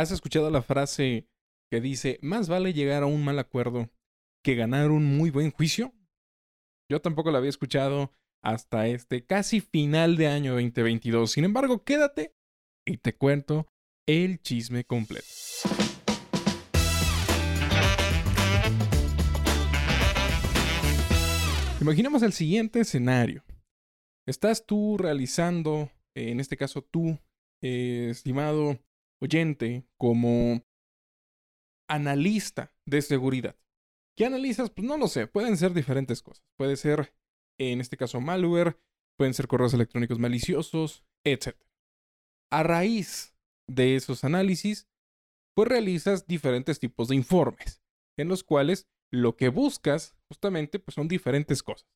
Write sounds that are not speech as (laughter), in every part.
¿Has escuchado la frase que dice, más vale llegar a un mal acuerdo que ganar un muy buen juicio? Yo tampoco la había escuchado hasta este casi final de año 2022. Sin embargo, quédate y te cuento el chisme completo. Imaginemos el siguiente escenario. Estás tú realizando, en este caso tú, eh, estimado oyente, como analista de seguridad. ¿Qué analizas? Pues no lo sé, pueden ser diferentes cosas. Puede ser, en este caso, malware, pueden ser correos electrónicos maliciosos, etc. A raíz de esos análisis, pues realizas diferentes tipos de informes, en los cuales lo que buscas justamente pues son diferentes cosas.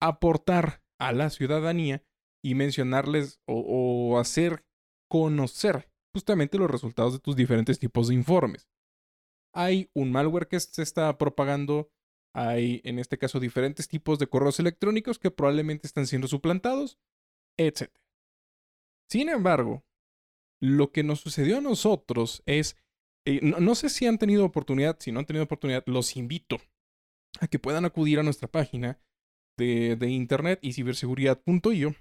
Aportar a la ciudadanía y mencionarles o, o hacer conocer justamente los resultados de tus diferentes tipos de informes. Hay un malware que se está propagando, hay en este caso diferentes tipos de correos electrónicos que probablemente están siendo suplantados, etc. Sin embargo, lo que nos sucedió a nosotros es, eh, no, sé si han tenido oportunidad, si no han tenido oportunidad, los invito a que puedan acudir a nuestra página de, de internet y ciberseguridad.io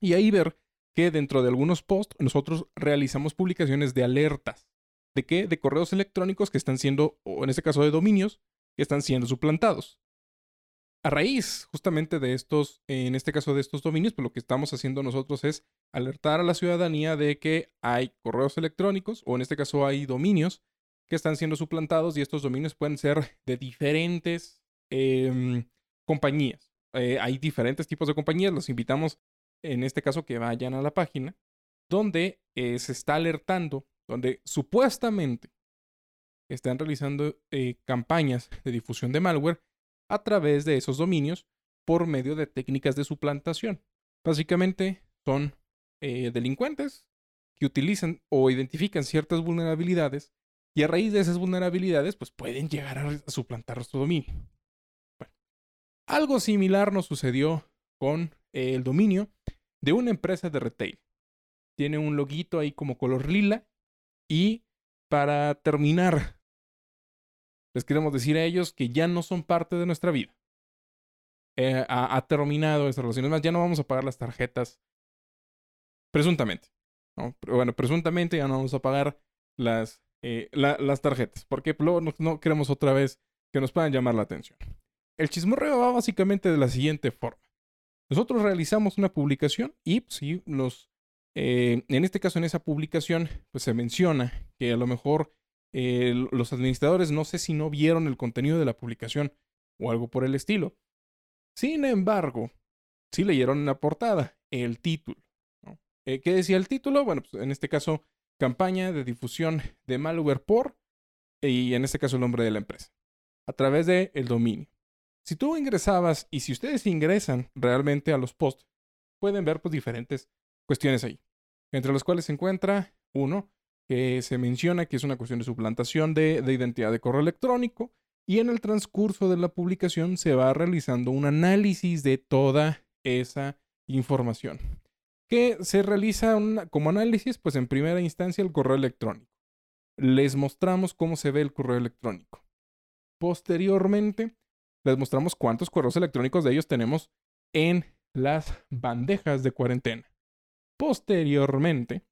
y ahí ver que dentro de algunos posts nosotros realizamos publicaciones de alertas. ¿De qué? De correos electrónicos que están siendo, o en este caso de dominios, que están siendo suplantados. A raíz justamente de estos, en este caso de estos dominios, pues lo que estamos haciendo nosotros es alertar a la ciudadanía de que hay correos electrónicos, o en este caso hay dominios, que están siendo suplantados y estos dominios pueden ser de diferentes em, compañías. Eh, hay diferentes tipos de compañías, los invitamos en este caso que vayan a la página, donde eh, se está alertando, donde supuestamente están realizando eh, campañas de difusión de malware a través de esos dominios por medio de técnicas de suplantación. Básicamente son eh, delincuentes que utilizan o identifican ciertas vulnerabilidades y a raíz de esas vulnerabilidades pues pueden llegar a, suplantar nuestro dominio. algo similar nos sucedió con el dominio de una empresa de retail. Tiene un loguito ahí como color lila. Y para terminar, les queremos decir a ellos que ya no son parte de nuestra vida. Eh, ha, terminado esa relación. Es más, ya no vamos a pagar las tarjetas. Presuntamente. bueno, presuntamente ya no vamos a pagar las, eh, las tarjetas. Porque luego no, queremos otra vez que nos puedan llamar la atención. El chismorreo va básicamente de la siguiente forma. Nosotros realizamos una publicación y sí, los, eh, en este caso, en esa publicación, pues se menciona que a lo mejor eh, los administradores no sé si no vieron el contenido de la publicación o algo por el estilo. Sin embargo, sí leyeron en la portada el título. Eh, ¿Qué decía el título? Bueno, pues en este caso, campaña de difusión de malware por, y en este caso el nombre de la empresa, a través del el dominio. Si tú ingresabas y si ustedes ingresan realmente a los posts, pueden ver pues diferentes cuestiones ahí, entre las cuales se encuentra uno que se menciona que es una cuestión de suplantación de, de identidad de correo electrónico y en el transcurso de la publicación se va realizando un análisis de toda esa información. que se realiza como análisis? Pues en primera instancia el correo electrónico. Les mostramos cómo se ve el correo electrónico. Posteriormente les mostramos cuántos correos electrónicos de ellos tenemos en las bandejas de cuarentena. Posteriormente,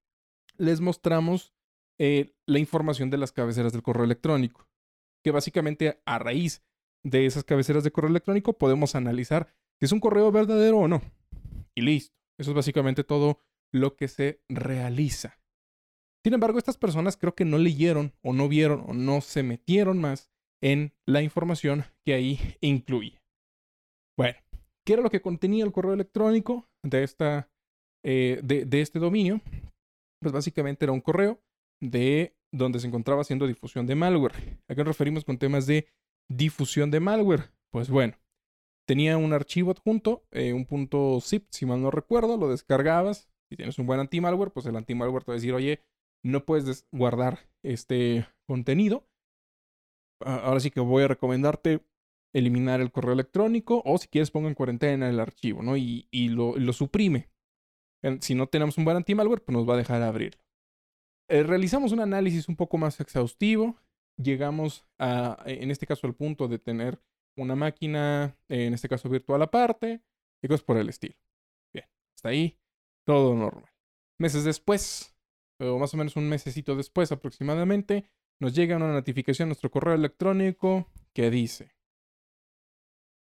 les mostramos eh, la información de las cabeceras del correo electrónico, que básicamente a raíz de esas cabeceras de correo electrónico podemos analizar si es un correo verdadero o no. Y listo. Eso es básicamente todo lo que se realiza. Sin embargo, estas personas creo que no leyeron o no vieron o no se metieron más en la información que ahí incluye. Bueno, ¿qué era lo que contenía el correo electrónico de, esta, eh, de, este dominio? Pues básicamente era un correo de donde se encontraba haciendo difusión de malware. ¿A qué nos referimos con temas de difusión de malware? Pues bueno, tenía un archivo adjunto, eh, un punto zip, si mal no recuerdo, lo descargabas. Si tienes un buen anti-malware, pues el anti-malware te va a decir, oye, no puedes guardar este contenido ahora sí que voy a recomendarte eliminar el correo electrónico o si quieres ponga en cuarentena el archivo, ¿no? Y, lo, suprime. Si no tenemos un buen anti-malware, pues nos va a dejar abrirlo. Eh, realizamos un análisis un poco más exhaustivo. Llegamos a, en este caso, al punto de tener una máquina, en este caso virtual aparte, y cosas por el estilo. Bien, hasta ahí, todo normal. Meses después, o más o menos un mesecito después aproximadamente, nos llega una notificación a nuestro correo electrónico que dice,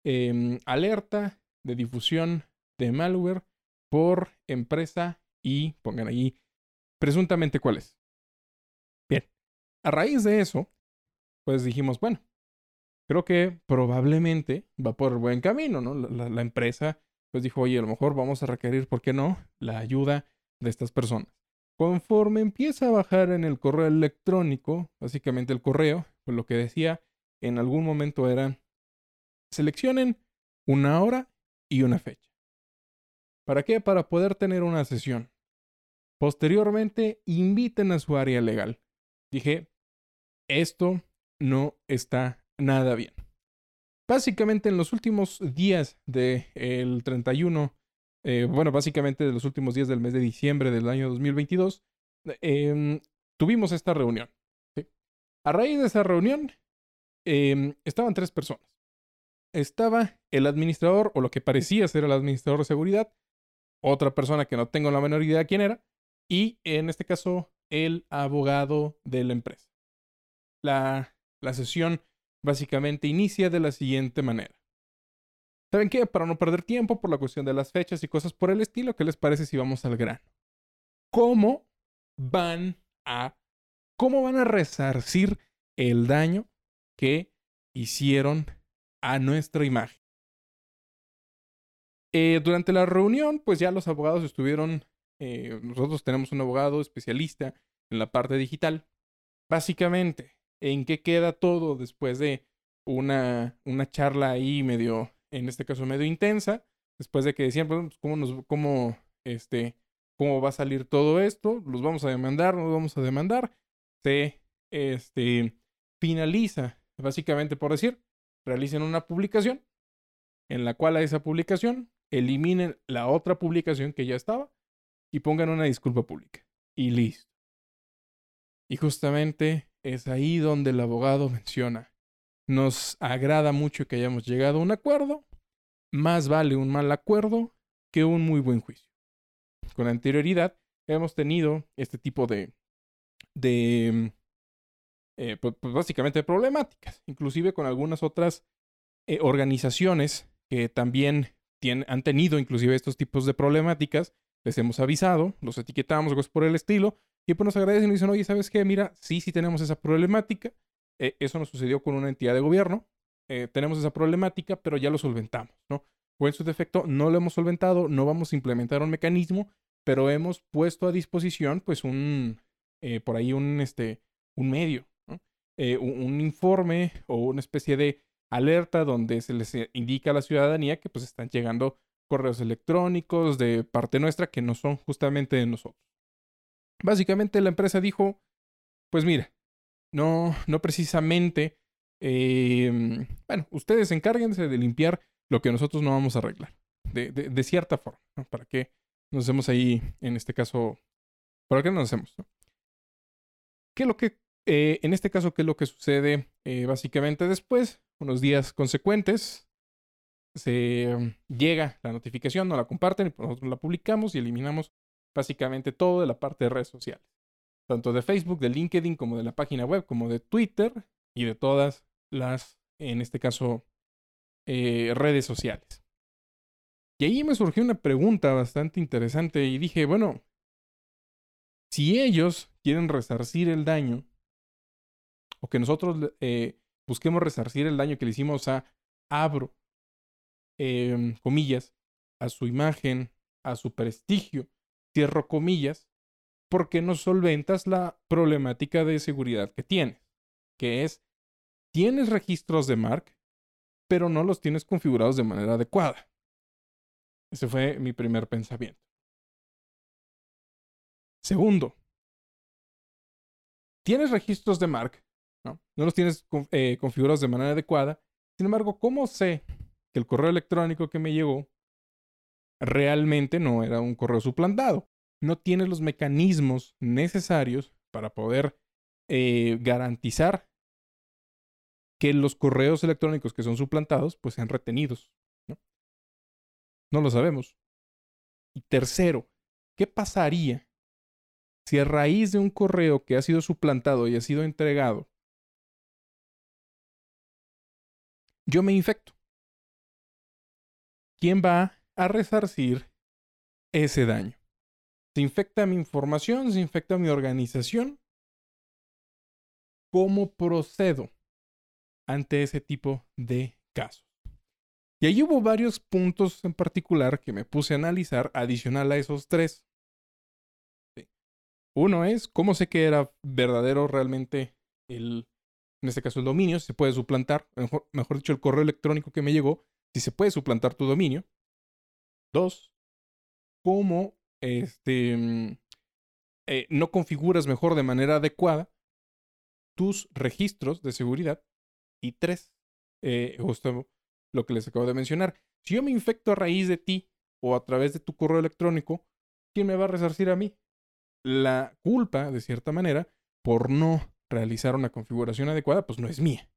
em, alerta de difusión de malware por empresa y pongan ahí presuntamente cuál es. Bien, a raíz de eso, pues dijimos, bueno, creo que probablemente va por buen camino, ¿no? La, la, empresa pues dijo, oye, a lo mejor vamos a requerir, ¿por qué no?, la ayuda de estas personas. Conforme empieza a bajar en el correo electrónico, básicamente el correo, pues lo que decía en algún momento era, seleccionen una hora y una fecha. ¿Para qué? Para poder tener una sesión. Posteriormente, inviten a su área legal. Dije, esto no está nada bien. Básicamente en los últimos días del 31, eh, bueno, básicamente de los últimos días del mes de diciembre del año 2022, em, tuvimos esta reunión. A raíz de esa reunión, em, estaban tres personas. Estaba el administrador, o lo que parecía ser el administrador de seguridad, otra persona que no tengo la menor idea quién era, y en este caso, el abogado de la empresa. La, la sesión básicamente inicia de la siguiente manera. ¿Saben qué? Para no perder tiempo por la cuestión de las fechas y cosas por el estilo, ¿qué les parece si vamos al grano? ¿Cómo van a cómo van a resarcir el daño que hicieron a nuestra imagen? Eh, durante la reunión, pues ya los abogados estuvieron, eh, nosotros tenemos un abogado especialista en la parte digital. Básicamente, en qué queda todo después de una, una charla ahí medio, en este caso medio intensa, después de que decían, pues, ¿cómo, nos, cómo, este, cómo va a salir todo esto? ¿Los vamos a demandar? ¿No los vamos a demandar? Se este, finaliza, básicamente por decir, realicen una publicación en la cual a esa publicación eliminen la otra publicación que ya estaba y pongan una disculpa pública. Y listo. Y justamente es ahí donde el abogado menciona, nos agrada mucho que hayamos llegado a un acuerdo, más vale un mal acuerdo que un muy buen juicio. Con anterioridad hemos tenido este tipo de, de eh, pues, pues, básicamente problemáticas, inclusive con algunas otras eh, organizaciones que también tienen, han tenido inclusive estos tipos de problemáticas, les hemos avisado, los etiquetamos, cosas por el estilo, y pues nos agradecen y dicen, oye, ¿sabes qué? Mira, sí, sí tenemos esa problemática. Eh, eso nos sucedió con una entidad de gobierno. Eh, tenemos esa problemática, pero ya lo solventamos, ¿no? O en su defecto, no lo hemos solventado, no vamos a implementar un mecanismo, pero hemos puesto a disposición, pues, un, eh, por ahí un, este, un medio, ¿no? un, un, informe o una especie de alerta donde se les indica a la ciudadanía que, pues, están llegando correos electrónicos de parte nuestra que no son justamente de nosotros. Básicamente la empresa dijo, pues mira, no, no precisamente, eh, bueno, ustedes encárguense de limpiar lo que nosotros no vamos a arreglar, de, de, cierta forma, ¿no? ¿Para qué nos hacemos ahí, en este caso, para qué nos hacemos? No? ¿Qué es lo que, eh, en este caso, qué es lo que sucede eh, básicamente después? Unos días consecuentes, se llega la notificación, nos la comparten, y nosotros la publicamos y eliminamos básicamente todo de la parte de redes sociales. Tanto de Facebook, de LinkedIn, como de la página web, como de Twitter y de todas las, en este caso, eh, redes sociales. Y ahí me surgió una pregunta bastante interesante y dije, bueno, si ellos quieren resarcir el daño, o que nosotros eh, busquemos resarcir el daño que le hicimos a Abro, eh, comillas, a su imagen, a su prestigio, cierro comillas, porque no solventas la problemática de seguridad que tienes, que es, tienes registros de Mark, pero no los tienes configurados de manera adecuada. Ese fue mi primer pensamiento. Segundo, tienes registros de Mark, no, no los tienes eh, configurados de manera adecuada. Sin embargo, ¿cómo sé que el correo electrónico que me llegó realmente no era un correo suplantado. No tiene los mecanismos necesarios para poder eh, garantizar que los correos electrónicos que son suplantados pues sean retenidos. ¿no? no lo sabemos. Y tercero, ¿qué pasaría si a raíz de un correo que ha sido suplantado y ha sido entregado, yo me infecto? ¿Quién va a resarcir ese daño? Se infecta mi información, se infecta mi organización. ¿Cómo procedo ante ese tipo de casos? Y ahí hubo varios puntos en particular que me puse a analizar adicional a esos tres. Uno es cómo sé que era verdadero realmente el, en este caso el dominio, si se puede suplantar, mejor, dicho, el correo electrónico que me llegó, si se puede suplantar tu dominio. Dos, cómo este, mm, eh, no configuras mejor de manera adecuada tus registros de seguridad. Eh, justo lo que les acabo de mencionar. Si yo me infecto a raíz de ti o a través de tu correo electrónico, ¿quién me va a resarcir a mí? La culpa, de cierta manera, por no realizar una configuración adecuada, pues no es mía.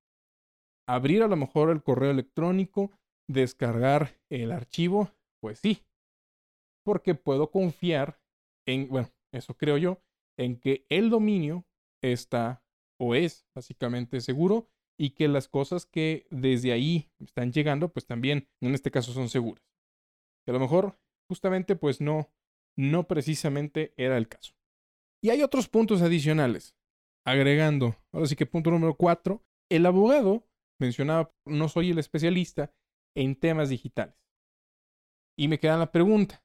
Abrir a lo mejor el correo electrónico, descargar el archivo, pues sí, porque puedo confiar en, bueno, eso creo yo, en que el dominio está o es básicamente seguro y que las cosas que desde ahí están llegando, pues también en este caso son seguras. Que a lo mejor justamente pues no, no precisamente era el caso. Y hay otros puntos adicionales. Agregando, ahora sí que punto número cuatro, el abogado mencionaba, no soy el especialista en temas digitales. Y me queda la pregunta,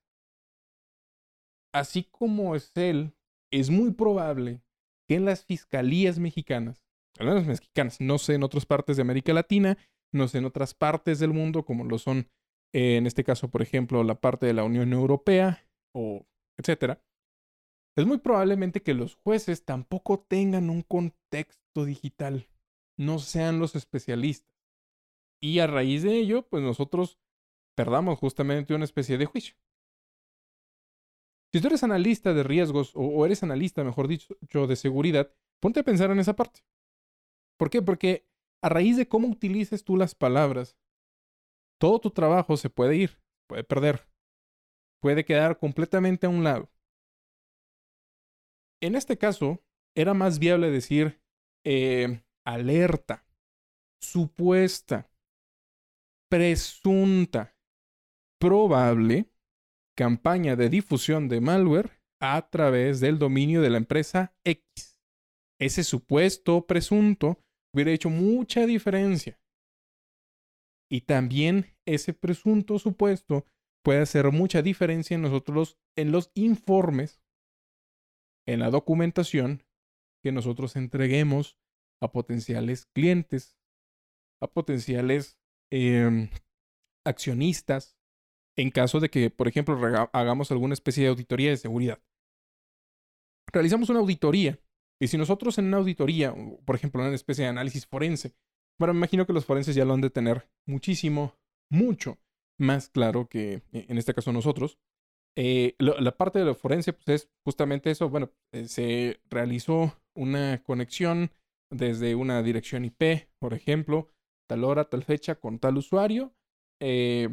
así como es él, es muy probable que en las fiscalías mexicanas, al menos mexicanas, no sé en otras partes de América Latina, no sé en otras partes del mundo, como lo son eh, en este caso, por ejemplo, la parte de la Unión Europea o etcétera, es muy probablemente que los jueces tampoco tengan un contexto digital, no sean los especialistas. Y a raíz de ello, pues nosotros perdamos justamente una especie de juicio. Si tú eres analista de riesgos o, eres analista, mejor dicho, de seguridad, ponte a pensar en esa parte. ¿Por qué? Porque a raíz de cómo utilices tú las palabras, todo tu trabajo se puede ir, puede perder, puede quedar completamente a un lado. En este caso, era más viable decir eh, alerta, supuesta, presunta, probable campaña de difusión de malware a través del dominio de la empresa X. Ese supuesto presunto hubiera hecho mucha diferencia. Y también ese presunto supuesto puede hacer mucha diferencia en nosotros en los informes, en la documentación que nosotros entreguemos a potenciales clientes, a potenciales em, accionistas, en caso de que, por ejemplo, hagamos alguna especie de auditoría de seguridad. Realizamos una auditoría y si nosotros en una auditoría, por ejemplo, en una especie de análisis forense, bueno, me imagino que los forenses ya lo han de tener muchísimo, mucho más claro que e, en este caso nosotros. Eh, la parte de lo forense pues, es justamente eso. Bueno, eh, se realizó una conexión desde una dirección IP, por ejemplo, tal hora, tal fecha, con tal usuario. Eh,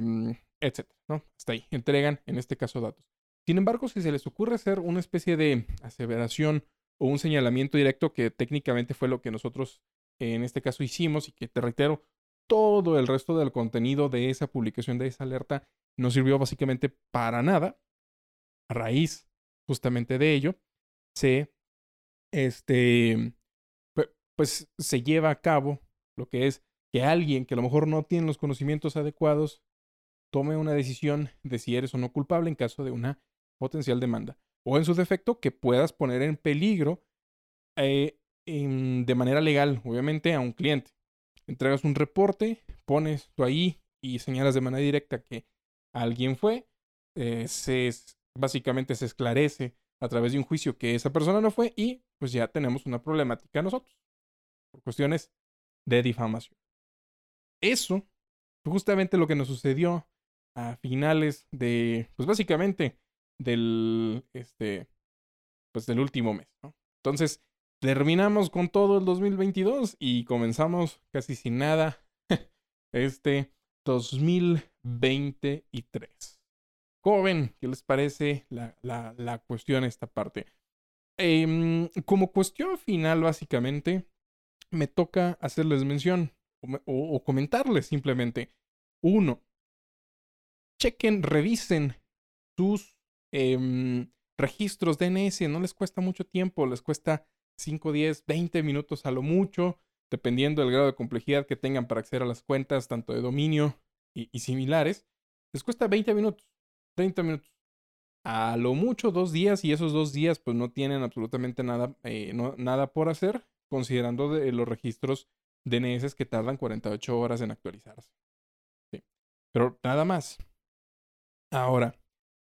etcétera, ¿no? Hasta ahí, entregan en este caso datos. Sin embargo, si se les ocurre hacer una especie de aseveración o un señalamiento directo, que técnicamente fue lo que nosotros en este caso hicimos y que te reitero, todo el resto del contenido de esa publicación, de esa alerta, no sirvió básicamente para nada. A raíz justamente de ello, se, este, pues se lleva a cabo lo que es que alguien que a lo mejor no tiene los conocimientos adecuados tome una decisión de si eres o no culpable en caso de una potencial demanda. O en su defecto, que puedas poner en peligro eh, de manera legal, obviamente, a un cliente. Entregas un reporte, pones tú ahí y señalas de manera directa que alguien fue, eh, se, básicamente se esclarece a través de un juicio que esa persona no fue y pues ya tenemos una problemática nosotros por cuestiones de difamación. Eso justamente lo que nos sucedió a finales de, pues básicamente del, este, pues del último mes. Entonces, terminamos con todo el 2022 y comenzamos casi sin nada (laughs) este 2023. Joven, ¿qué les parece la, la, la cuestión esta parte? Em, como cuestión final, básicamente, me toca hacerles mención o, comentarles simplemente. Uno, chequen, revisen sus em, registros DNS. No les cuesta mucho tiempo, les cuesta 5, 10, 20 minutos a lo mucho, dependiendo del grado de complejidad que tengan para acceder a las cuentas, tanto de dominio y, similares. Les cuesta 20 minutos, 30 minutos a lo mucho dos días y esos dos días pues no tienen absolutamente nada, eh, nada por hacer, considerando de los registros DNS que tardan 48 horas en actualizarse. Sí. Pero nada más. Ahora,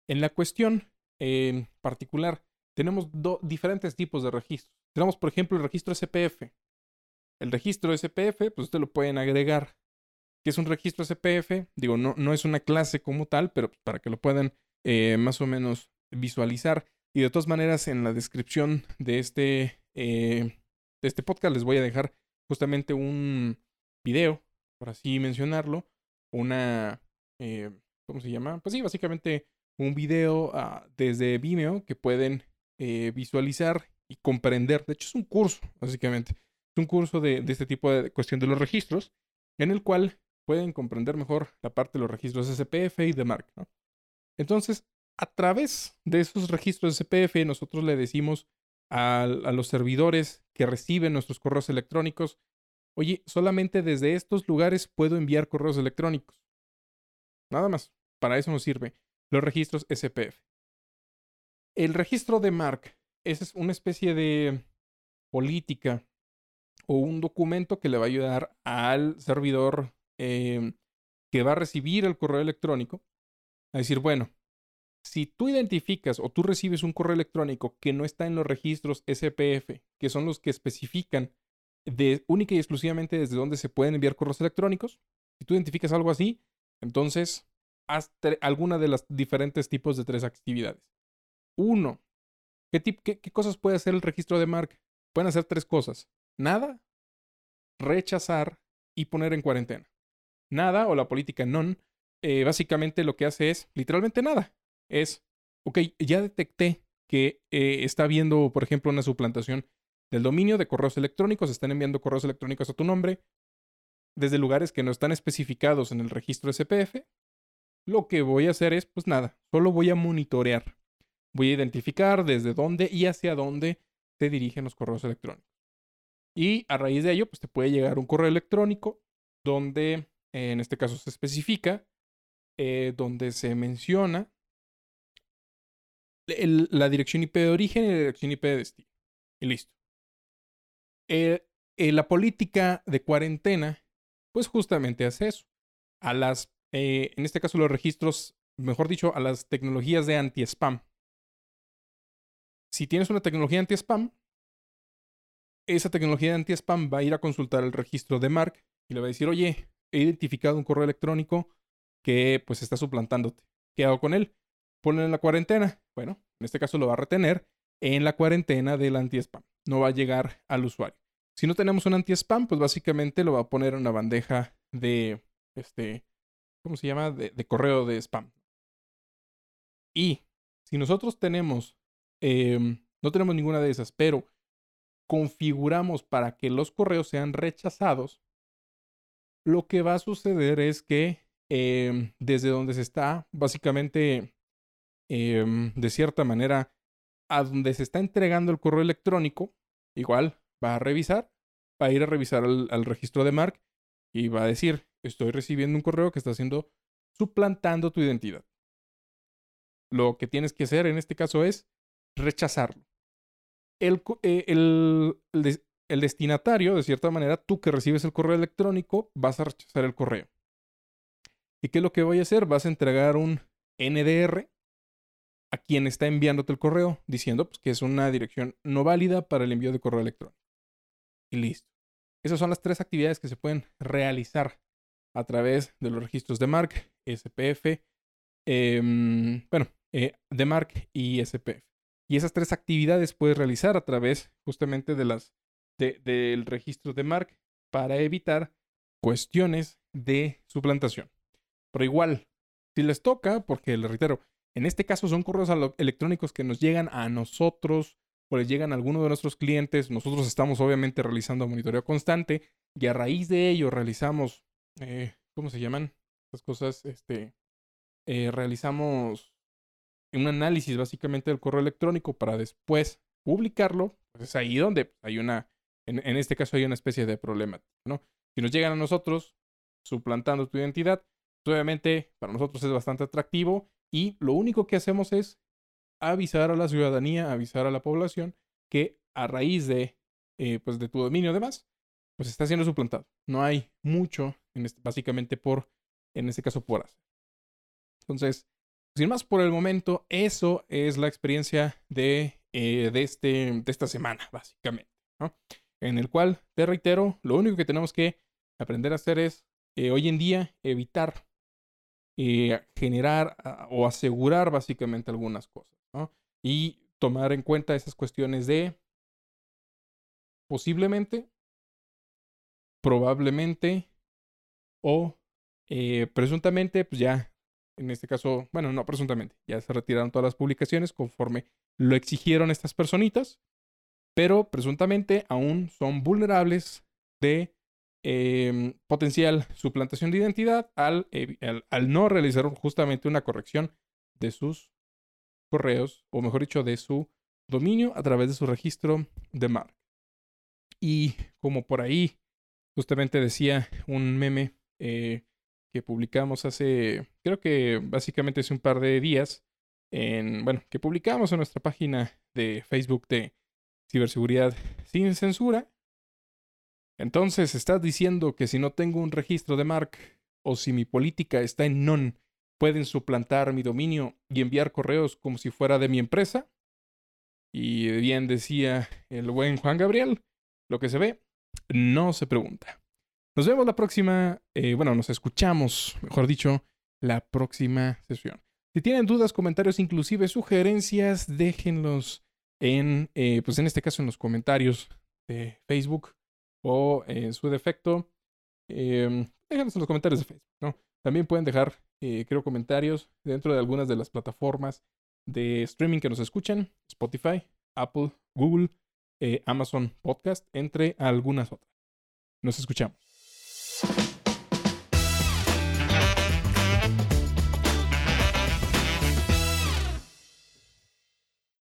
en la cuestión en particular, tenemos diferentes tipos de registros. Tenemos, por ejemplo, el registro SPF. El registro SPF, pues ustedes lo pueden agregar. que es un registro SPF? Digo, no, no es una clase como tal, pero para que lo puedan eh, más o menos visualizar. Y de todas maneras, en la descripción de este, eh, de este podcast les voy a dejar justamente un video, por así mencionarlo, una, eh, ¿cómo se llama? Pues sí, básicamente un video ah, desde Vimeo que pueden visualizar y comprender. De hecho, es un curso, básicamente. Es un curso de, este tipo de cuestión de los registros, en el cual pueden comprender mejor la parte de los registros SPF y de MARC. Entonces, a través de esos registros SPF, nosotros le decimos a, los servidores que reciben nuestros correos electrónicos, oye, solamente desde estos lugares puedo enviar correos electrónicos. Nada más. Para eso nos sirve los registros SPF. El registro de MARC es una especie de política o un documento que le va a ayudar al servidor eh, que va a recibir el correo electrónico a decir, bueno, si tú identificas o tú recibes un correo electrónico que no está en los registros SPF, que son los que especifican de única y exclusivamente desde dónde se pueden enviar correos electrónicos, si tú identificas algo así, entonces haz alguna de los diferentes tipos de tres actividades. Uno, ¿qué, qué, ¿qué cosas puede hacer el registro de marca? Pueden hacer tres cosas. Nada, rechazar y poner en cuarentena. Nada o la política non eh, básicamente lo que hace es literalmente nada. Es, ok, ya detecté que eh, está habiendo, por ejemplo, una suplantación del dominio de correos electrónicos, están enviando correos electrónicos a tu nombre desde lugares que no están especificados en el registro SPF. Lo que voy a hacer es, pues nada, solo voy a monitorear. Voy a identificar desde dónde y hacia dónde se dirigen los correos electrónicos. Y a raíz de ello, pues te puede llegar un correo electrónico donde, en este caso, se especifica eh, donde se menciona la dirección IP de origen y la dirección IP de destino. Y listo. Eh, eh, la política de cuarentena, pues justamente hace eso. A las, en este caso los registros, mejor dicho, a las tecnologías de anti-spam. Si tienes una tecnología anti-spam, esa tecnología de anti-spam va a ir a consultar el registro de Mark y le va a decir, oye, he identificado un correo electrónico que pues está suplantándote. ¿Qué hago con él? Ponlo en la cuarentena. Bueno, en este caso lo va a retener en la cuarentena del anti-spam. No va a llegar al usuario. Si no tenemos un anti-spam, pues básicamente lo va a poner en una bandeja de, este, ¿cómo se llama? De, correo de spam. Y si nosotros tenemos, em, no tenemos ninguna de esas, pero configuramos para que los correos sean rechazados, lo que va a suceder es que Em, desde donde se está, básicamente, em, de cierta manera, a donde se está entregando el correo electrónico, igual va a revisar, va a ir a revisar al, registro de Mark y va a decir, estoy recibiendo un correo que está haciendo suplantando tu identidad. Lo que tienes que hacer en este caso es rechazarlo. El, eh, el, el, destinatario, de cierta manera, tú que recibes el correo electrónico, vas a rechazar el correo. ¿Y qué es lo que voy a hacer? Vas a entregar un NDR a quien está enviándote el correo, diciendo pues, que es una dirección no válida para el envío de correo electrónico. Y listo. Esas son las tres actividades que se pueden realizar a través de los registros de MARC, SPF, em, bueno, eh, de MARC y SPF. Y esas tres actividades puedes realizar a través justamente de las, del registro de MARC para evitar cuestiones de suplantación. Pero igual, si les toca, porque les reitero, en este caso son correos electrónicos que nos llegan a nosotros o les llegan a alguno de nuestros clientes. Nosotros estamos obviamente realizando monitoreo constante y a raíz de ello realizamos, eh, ¿cómo se llaman? Estas cosas, este, eh, realizamos un análisis básicamente del correo electrónico para después publicarlo. Pues es ahí donde hay una, en, en este caso hay una especie de problema, ¿no? Si nos llegan a nosotros suplantando tu identidad, pues, obviamente para nosotros es bastante atractivo y lo único que hacemos es avisar a la ciudadanía, avisar a la población que a raíz de, eh, pues de tu dominio además, pues está siendo suplantado. No hay mucho, en este, básicamente por, en este caso, por hacer. Entonces, sin más por el momento, eso es la experiencia de, eh, de, este, de esta semana, básicamente. ¿no? En el cual, te reitero, lo único que tenemos que aprender a hacer es, eh, hoy en día, evitar generar ah, o asegurar básicamente algunas cosas. Y tomar en cuenta esas cuestiones de posiblemente, probablemente o eh, presuntamente, pues ya, en este caso, bueno, no presuntamente, ya se retiraron todas las publicaciones conforme lo exigieron estas personitas, pero presuntamente aún son vulnerables de em, potencial suplantación de identidad al, al no realizar justamente una corrección de sus correos, o mejor dicho, de su dominio a través de su registro de marca. Y como por ahí justamente decía un meme eh, que publicamos hace, creo que básicamente hace un par de días, en, bueno, que publicamos en nuestra página de Facebook de ciberseguridad sin censura. Entonces, estás diciendo que si no tengo un registro de marca o si mi política está en non pueden suplantar mi dominio y enviar correos como si fuera de mi empresa. Y bien decía el buen Juan Gabriel, lo que se ve, no se pregunta. Nos vemos la próxima, eh, bueno, nos escuchamos, mejor dicho, la próxima sesión. Si tienen dudas, comentarios, inclusive sugerencias, déjenlos en, eh, pues en este caso en los comentarios de Facebook o en su defecto, eh, déjenlos en los comentarios de Facebook, ¿no? También pueden dejar, eh, creo, comentarios dentro de algunas de las plataformas de streaming que nos escuchan, Spotify, Apple, Google, eh, Amazon Podcast, entre algunas otras. Nos escuchamos.